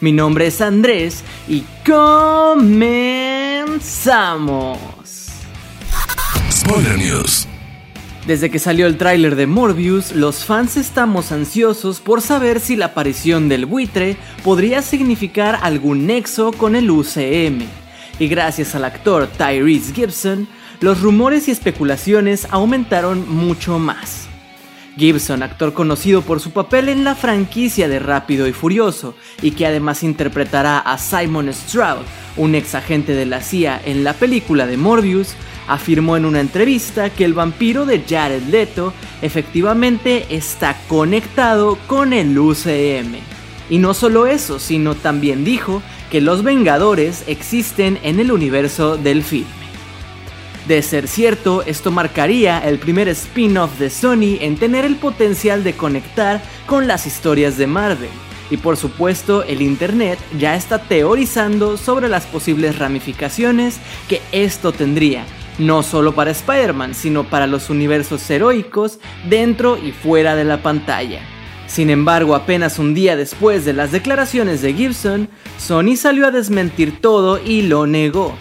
Mi nombre es Andrés y comenzamos. Spoiler News. Desde que salió el tráiler de Morbius, los fans estamos ansiosos por saber si la aparición del buitre podría significar algún nexo con el UCM. Y gracias al actor Tyrese Gibson, los rumores y especulaciones aumentaron mucho más. Gibson, actor conocido por su papel en la franquicia de Rápido y Furioso, y que además interpretará a Simon Stroud, un ex agente de la CIA en la película de Morbius, afirmó en una entrevista que el vampiro de Jared Leto efectivamente está conectado con el UCM. Y no solo eso, sino también dijo que los Vengadores existen en el universo del film. De ser cierto, esto marcaría el primer spin-off de Sony en tener el potencial de conectar con las historias de Marvel. Y por supuesto, el Internet ya está teorizando sobre las posibles ramificaciones que esto tendría, no solo para Spider-Man, sino para los universos heroicos dentro y fuera de la pantalla. Sin embargo, apenas un día después de las declaraciones de Gibson, Sony salió a desmentir todo y lo negó.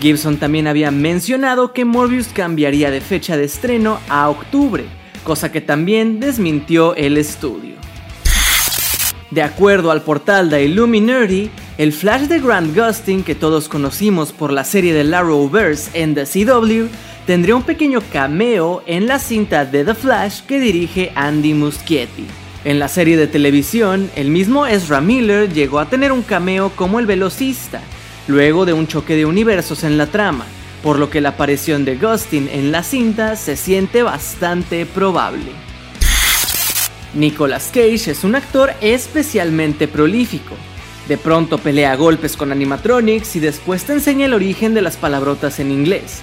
Gibson también había mencionado que Morbius cambiaría de fecha de estreno a octubre, cosa que también desmintió el estudio. De acuerdo al portal de Illuminati, el Flash de Grant Gustin, que todos conocimos por la serie de Arrowverse en The CW, tendría un pequeño cameo en la cinta de The Flash que dirige Andy Muschietti. En la serie de televisión, el mismo Ezra Miller llegó a tener un cameo como el velocista, luego de un choque de universos en la trama, por lo que la aparición de Gustin en la cinta se siente bastante probable. Nicolas Cage es un actor especialmente prolífico. De pronto pelea a golpes con animatronics y después te enseña el origen de las palabrotas en inglés.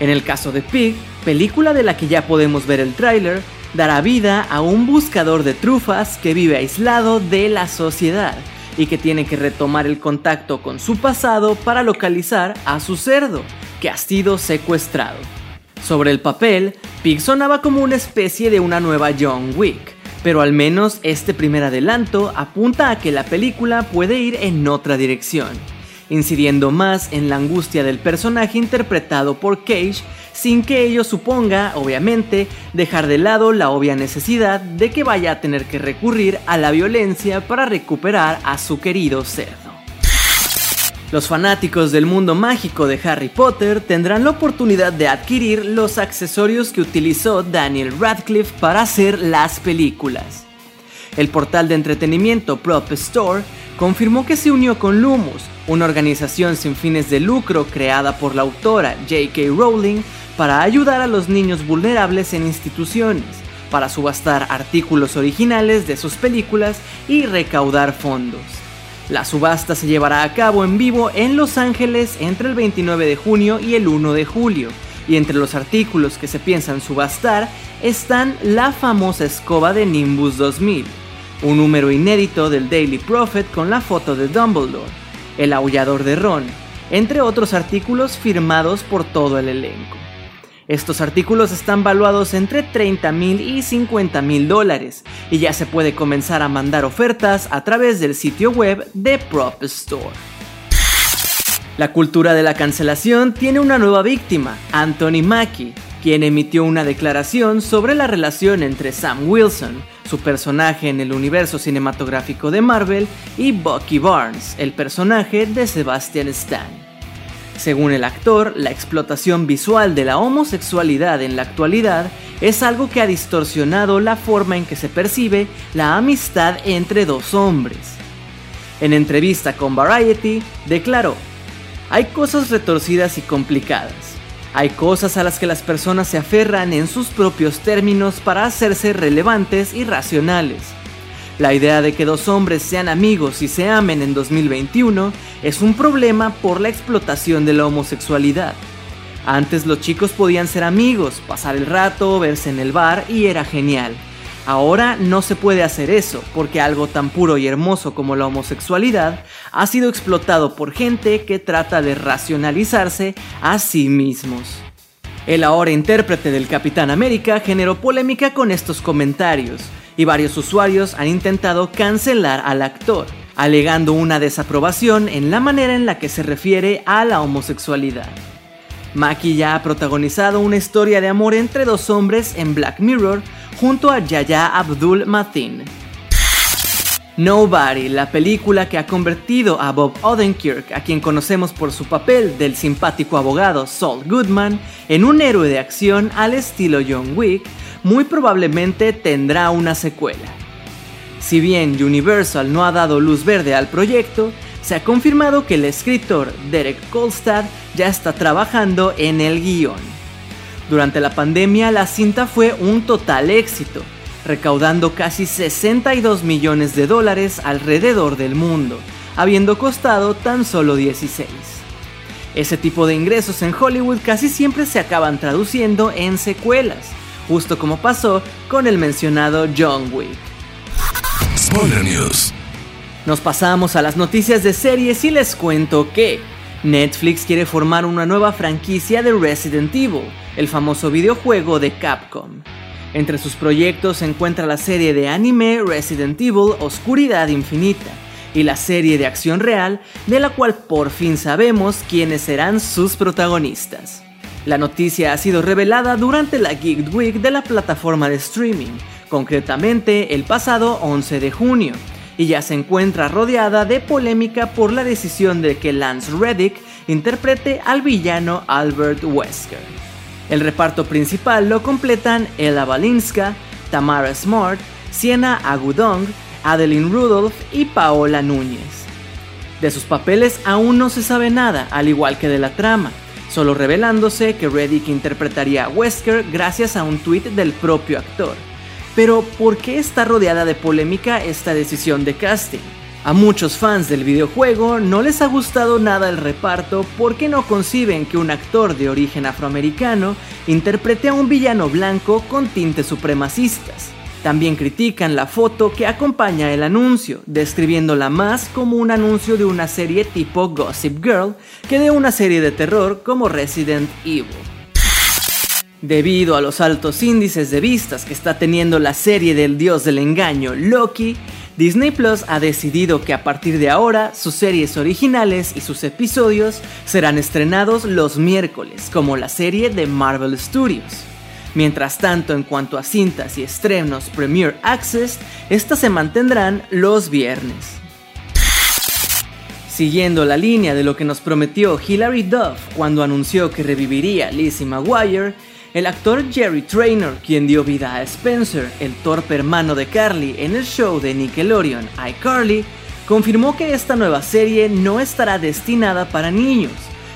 En el caso de Pig, película de la que ya podemos ver el tráiler, dará vida a un buscador de trufas que vive aislado de la sociedad y que tiene que retomar el contacto con su pasado para localizar a su cerdo, que ha sido secuestrado. Sobre el papel, Pig sonaba como una especie de una nueva John Wick, pero al menos este primer adelanto apunta a que la película puede ir en otra dirección, incidiendo más en la angustia del personaje interpretado por Cage sin que ello suponga, obviamente, dejar de lado la obvia necesidad de que vaya a tener que recurrir a la violencia para recuperar a su querido cerdo. Los fanáticos del mundo mágico de Harry Potter tendrán la oportunidad de adquirir los accesorios que utilizó Daniel Radcliffe para hacer las películas. El portal de entretenimiento Prop Store confirmó que se unió con Lumos, una organización sin fines de lucro creada por la autora J.K. Rowling para ayudar a los niños vulnerables en instituciones, para subastar artículos originales de sus películas y recaudar fondos. La subasta se llevará a cabo en vivo en Los Ángeles entre el 29 de junio y el 1 de julio, y entre los artículos que se piensan subastar están la famosa escoba de Nimbus 2000, un número inédito del Daily Prophet con la foto de Dumbledore, el aullador de Ron, entre otros artículos firmados por todo el elenco. Estos artículos están valuados entre 30 mil y 50 mil dólares y ya se puede comenzar a mandar ofertas a través del sitio web de Prop Store. La cultura de la cancelación tiene una nueva víctima, Anthony Mackie, quien emitió una declaración sobre la relación entre Sam Wilson, su personaje en el universo cinematográfico de Marvel, y Bucky Barnes, el personaje de Sebastian Stan. Según el actor, la explotación visual de la homosexualidad en la actualidad es algo que ha distorsionado la forma en que se percibe la amistad entre dos hombres. En entrevista con Variety, declaró, hay cosas retorcidas y complicadas. Hay cosas a las que las personas se aferran en sus propios términos para hacerse relevantes y racionales. La idea de que dos hombres sean amigos y se amen en 2021 es un problema por la explotación de la homosexualidad. Antes los chicos podían ser amigos, pasar el rato, verse en el bar y era genial. Ahora no se puede hacer eso, porque algo tan puro y hermoso como la homosexualidad ha sido explotado por gente que trata de racionalizarse a sí mismos. El ahora intérprete del Capitán América generó polémica con estos comentarios, y varios usuarios han intentado cancelar al actor, alegando una desaprobación en la manera en la que se refiere a la homosexualidad. Maki ya ha protagonizado una historia de amor entre dos hombres en Black Mirror junto a Yaya Abdul Mateen. Nobody, la película que ha convertido a Bob Odenkirk, a quien conocemos por su papel del simpático abogado Saul Goodman, en un héroe de acción al estilo John Wick, muy probablemente tendrá una secuela. Si bien Universal no ha dado luz verde al proyecto, se ha confirmado que el escritor Derek Kolstad ya está trabajando en el guion. Durante la pandemia la cinta fue un total éxito, recaudando casi 62 millones de dólares alrededor del mundo, habiendo costado tan solo 16. Ese tipo de ingresos en Hollywood casi siempre se acaban traduciendo en secuelas, justo como pasó con el mencionado John Wick. News. Nos pasamos a las noticias de series y les cuento que Netflix quiere formar una nueva franquicia de Resident Evil, el famoso videojuego de Capcom. Entre sus proyectos se encuentra la serie de anime Resident Evil Oscuridad Infinita y la serie de acción real de la cual por fin sabemos quiénes serán sus protagonistas. La noticia ha sido revelada durante la Geek Week de la plataforma de streaming, concretamente el pasado 11 de junio, y ya se encuentra rodeada de polémica por la decisión de que Lance Reddick interprete al villano Albert Wesker. El reparto principal lo completan Ella Balinska, Tamara Smart, Sienna Agudong, Adeline Rudolph y Paola Núñez. De sus papeles aún no se sabe nada, al igual que de la trama, solo revelándose que Reddick interpretaría a Wesker gracias a un tuit del propio actor. Pero, ¿por qué está rodeada de polémica esta decisión de casting? A muchos fans del videojuego no les ha gustado nada el reparto porque no conciben que un actor de origen afroamericano interprete a un villano blanco con tintes supremacistas. También critican la foto que acompaña el anuncio, describiéndola más como un anuncio de una serie tipo Gossip Girl que de una serie de terror como Resident Evil. Debido a los altos índices de vistas que está teniendo la serie del dios del engaño Loki, Disney Plus ha decidido que a partir de ahora sus series originales y sus episodios serán estrenados los miércoles, como la serie de Marvel Studios. Mientras tanto, en cuanto a cintas y estrenos Premier Access, estas se mantendrán los viernes. Siguiendo la línea de lo que nos prometió Hilary Duff cuando anunció que reviviría Lizzie McGuire, el actor Jerry Traynor, quien dio vida a Spencer, el torpe hermano de Carly, en el show de Nickelodeon iCarly, confirmó que esta nueva serie no estará destinada para niños,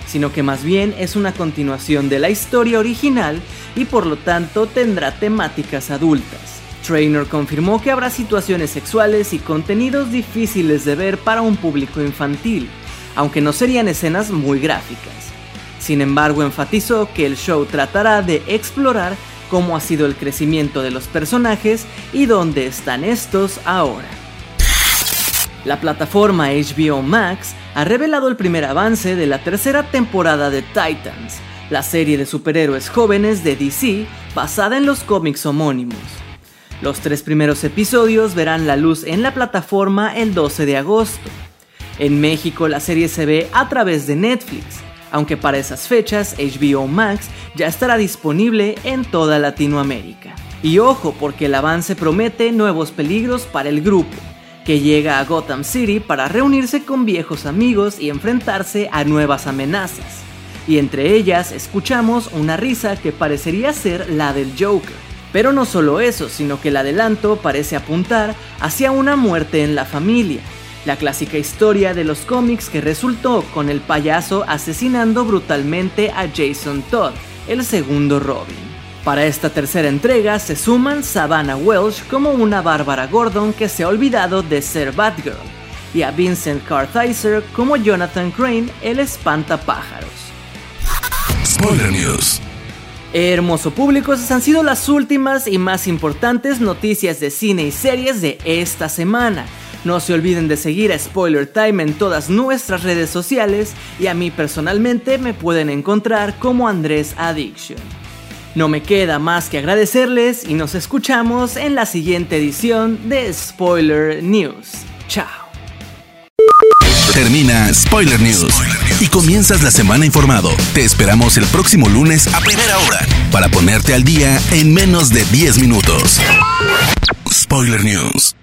sino que más bien es una continuación de la historia original y por lo tanto tendrá temáticas adultas. Traynor confirmó que habrá situaciones sexuales y contenidos difíciles de ver para un público infantil, aunque no serían escenas muy gráficas. Sin embargo, enfatizó que el show tratará de explorar cómo ha sido el crecimiento de los personajes y dónde están estos ahora. La plataforma HBO Max ha revelado el primer avance de la tercera temporada de Titans, la serie de superhéroes jóvenes de DC basada en los cómics homónimos. Los tres primeros episodios verán la luz en la plataforma el 12 de agosto. En México la serie se ve a través de Netflix, aunque para esas fechas HBO Max ya estará disponible en toda Latinoamérica. Y ojo porque el avance promete nuevos peligros para el grupo, que llega a Gotham City para reunirse con viejos amigos y enfrentarse a nuevas amenazas. Y entre ellas escuchamos una risa que parecería ser la del Joker. Pero no solo eso, sino que el adelanto parece apuntar hacia una muerte en la familia, la clásica historia de los cómics que resultó con el payaso asesinando brutalmente a Jason Todd, el segundo Robin. Para esta tercera entrega se suman Savannah Welsh como una Bárbara Gordon que se ha olvidado de ser Batgirl, y a Vincent Kartheiser como Jonathan Crane, el espantapájaros. Spoiler News. Hermoso público, esas han sido las últimas y más importantes noticias de cine y series de esta semana. No se olviden de seguir a Spoiler Time en todas nuestras redes sociales y a mí personalmente me pueden encontrar como Andrés Addiction. No me queda más que agradecerles y nos escuchamos en la siguiente edición de Spoiler News. Chao. Termina Spoiler News y comienzas la semana informado. Te esperamos el próximo lunes a primera hora para ponerte al día en menos de 10 minutos. Spoiler News.